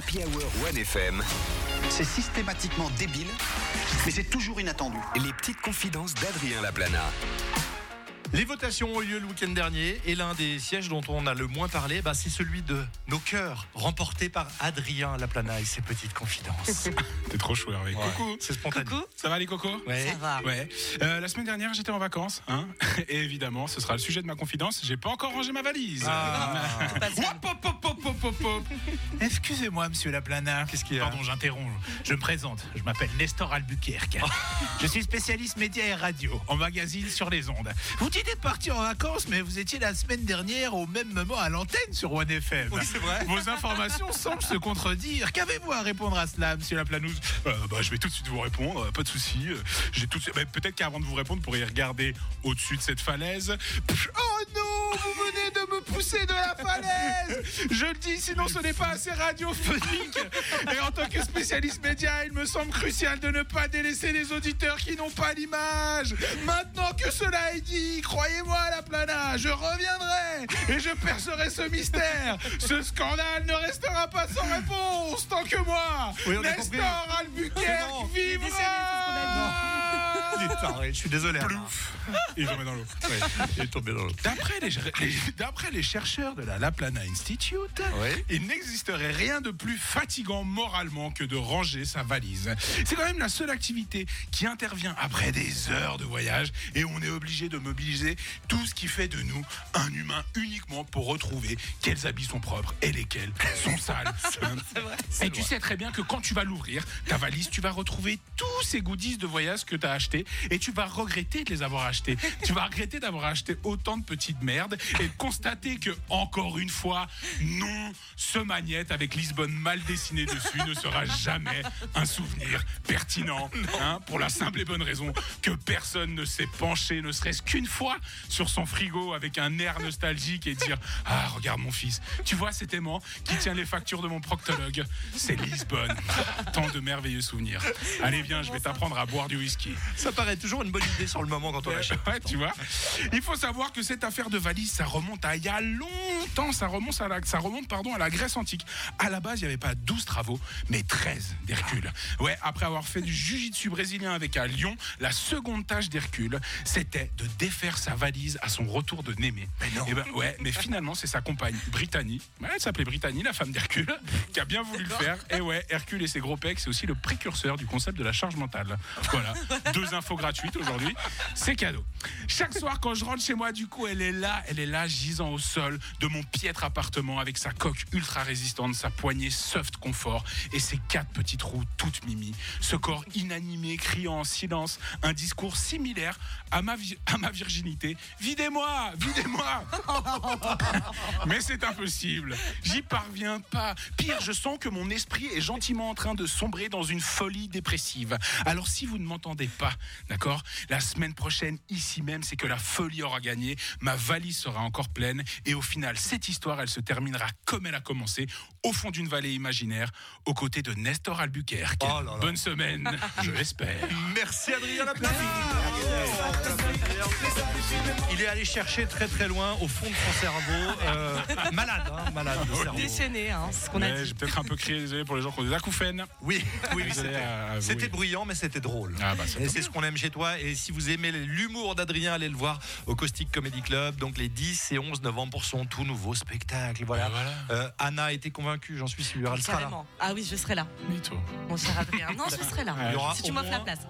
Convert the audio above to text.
Happy Hour 1FM. C'est systématiquement débile, mais c'est toujours inattendu. Les petites confidences d'Adrien Laplana. Les votations ont eu lieu le week-end dernier et l'un des sièges dont on a le moins parlé, bah, c'est celui de nos cœurs, remporté par Adrien Laplana et ses petites confidences. T'es trop chou, Hervé. Ouais. Coucou. C'est spontané. Ça va les cocos Ouais. Ça va. Ouais. Euh, la semaine dernière, j'étais en vacances, hein. Et évidemment, ce sera le sujet de ma confidence. J'ai pas encore rangé ma valise. Ah. Pas de ça. Hop, hop, hop, hop, hop, hop, hop. Excusez-moi, monsieur Laplana. Qu'est-ce qu'il y a Pardon, j'interromps. Je me présente. Je m'appelle Nestor Albuquerque. Je suis spécialiste médias et radio en magazine sur les ondes. Vous dites d'être parti en vacances, mais vous étiez la semaine dernière au même moment à l'antenne sur One FM. Oui, c'est vrai. Vos informations semblent se contredire. Qu'avez-vous à répondre à cela, monsieur Laplanouze? Euh, bah, Je vais tout de suite vous répondre, pas de souci. Euh, J'ai tout de suite- bah, Peut-être qu'avant de vous répondre, vous pourriez regarder au-dessus de cette falaise. Pff, Oh non, vous venez de me pousser de la falaise Je le dis, sinon ce n'est pas assez radiophonique. Et en tant que spécialiste média, il me semble crucial de ne pas délaisser les auditeurs qui n'ont pas l'image. Maintenant que cela est dit, croyez-moi, la plana, je reviendrai et je percerai ce mystère. Ce scandale ne restera pas sans réponse tant que moi, Oui, Nestor Albuquerque, vivra Je suis désolé. Plouf Il est tombé dans l'eau. Il est tombé dans l'eau. D'après les, les- d'après les chercheurs de la Laplana Institute, Ouais. il n'existerait rien de plus fatigant moralement que de ranger sa valise. C'est quand même la seule activité qui intervient après des heures de voyage et on est obligé de mobiliser tout ce qui fait de nous un humain uniquement pour retrouver quels habits sont propres et lesquels sont sales. Et tu sais très bien que quand tu vas l'ouvrir, ta valise, tu vas retrouver tous ces goodies de voyage que tu as achetés et tu vas regretter de les avoir achetés. tu vas regretter d'avoir acheté autant de petites merdes et constater que, encore une fois, non, ce magnète avec Lisbonne mal dessiné dessus ne sera jamais un souvenir pertinent. hein, pour la simple et bonne raison que personne ne s'est penché, ne serait-ce qu'une fois, sur son frigo avec un air nostalgique et dire Ah, regarde mon fils, tu vois cet aimant qui tient les factures de mon proctologue C'est Lisbonne. Tant de merveilleux souvenirs. Allez, viens, je vais t'apprendre à boire du whisky. Ça paraît toujours une bonne idée sur le moment quand on l'achète. Ouais, tu vois. Il faut savoir que cette affaire de valise, ça remonte à il y a longtemps. Ça remonte à la, ça remonte, pardon, à la Grèce antique. À la base, il n'y avait pas 12 travaux, mais 13 d'Hercule. Ouais, après avoir fait du jujitsu brésilien avec à Lyon, la seconde tâche d'Hercule, c'était de défaire sa valise à son retour de Némée. Mais non. ben, ouais, mais finalement, c'est sa compagne, Brittany. Elle s'appelait Brittany, la femme d'Hercule, qui a bien voulu le faire. Et ouais, Hercule et ses gros pecs, c'est aussi le précurseur du concept de la charge mentale. Voilà. Deux infos gratuites aujourd'hui. C'est cadeau. Chaque soir, quand je rentre chez moi, du coup, elle est là, elle est là, gisant au sol de mon piètre appartement avec sa coque ultra résistante, sa poignée soft confort et ses quatre petites roues toutes mimi. Ce corps inanimé, criant en silence, un discours similaire à ma virginité. Videz-moi, videz-moi. Mais c'est impossible. J'y parviens pas. Pire, je sens que mon esprit est gentiment en train de sombrer dans une folie dépressive. Alors si vous ne m'entendez pas, d'accord? La semaine prochaine, ici même, c'est que la folie aura gagné. Ma valise sera encore pleine. Et au final, cette histoire, elle se terminera comme elle a commencé, au fond d'une vallée imaginaire, aux côtés de Nestor Albuquerque. Oh là là. Bonne semaine, je l'espère. Merci Adrien Laplana. Il est allé chercher très très loin au fond de son cerveau. Euh, malade, hein, malade de cerveau. Déchaîné, hein, ce qu'on a dit. J'ai peut-être un peu crié, désolé pour les gens qui ont des acouphènes. Oui, oui, oui, Désolé c'était- à- à vous, c'était oui. bruyant, mais c'était drôle. Ah bah, ça et c'est ce qu'on aime chez toi. Et si vous aimez l'humour d'Adrien, allez le voir au Caustic Comedy Club, donc les 10 et 11 novembre pour son tout nouveau spectacle. Voilà. Ah, voilà. Euh, Anna a été convaincue, j'en suis sûr. Elle sera là. Carrément. Ah oui, je serai là. Mytho. Mon cher Adrien. Non, je serai là. Il y aura Si au tu m'offres la place.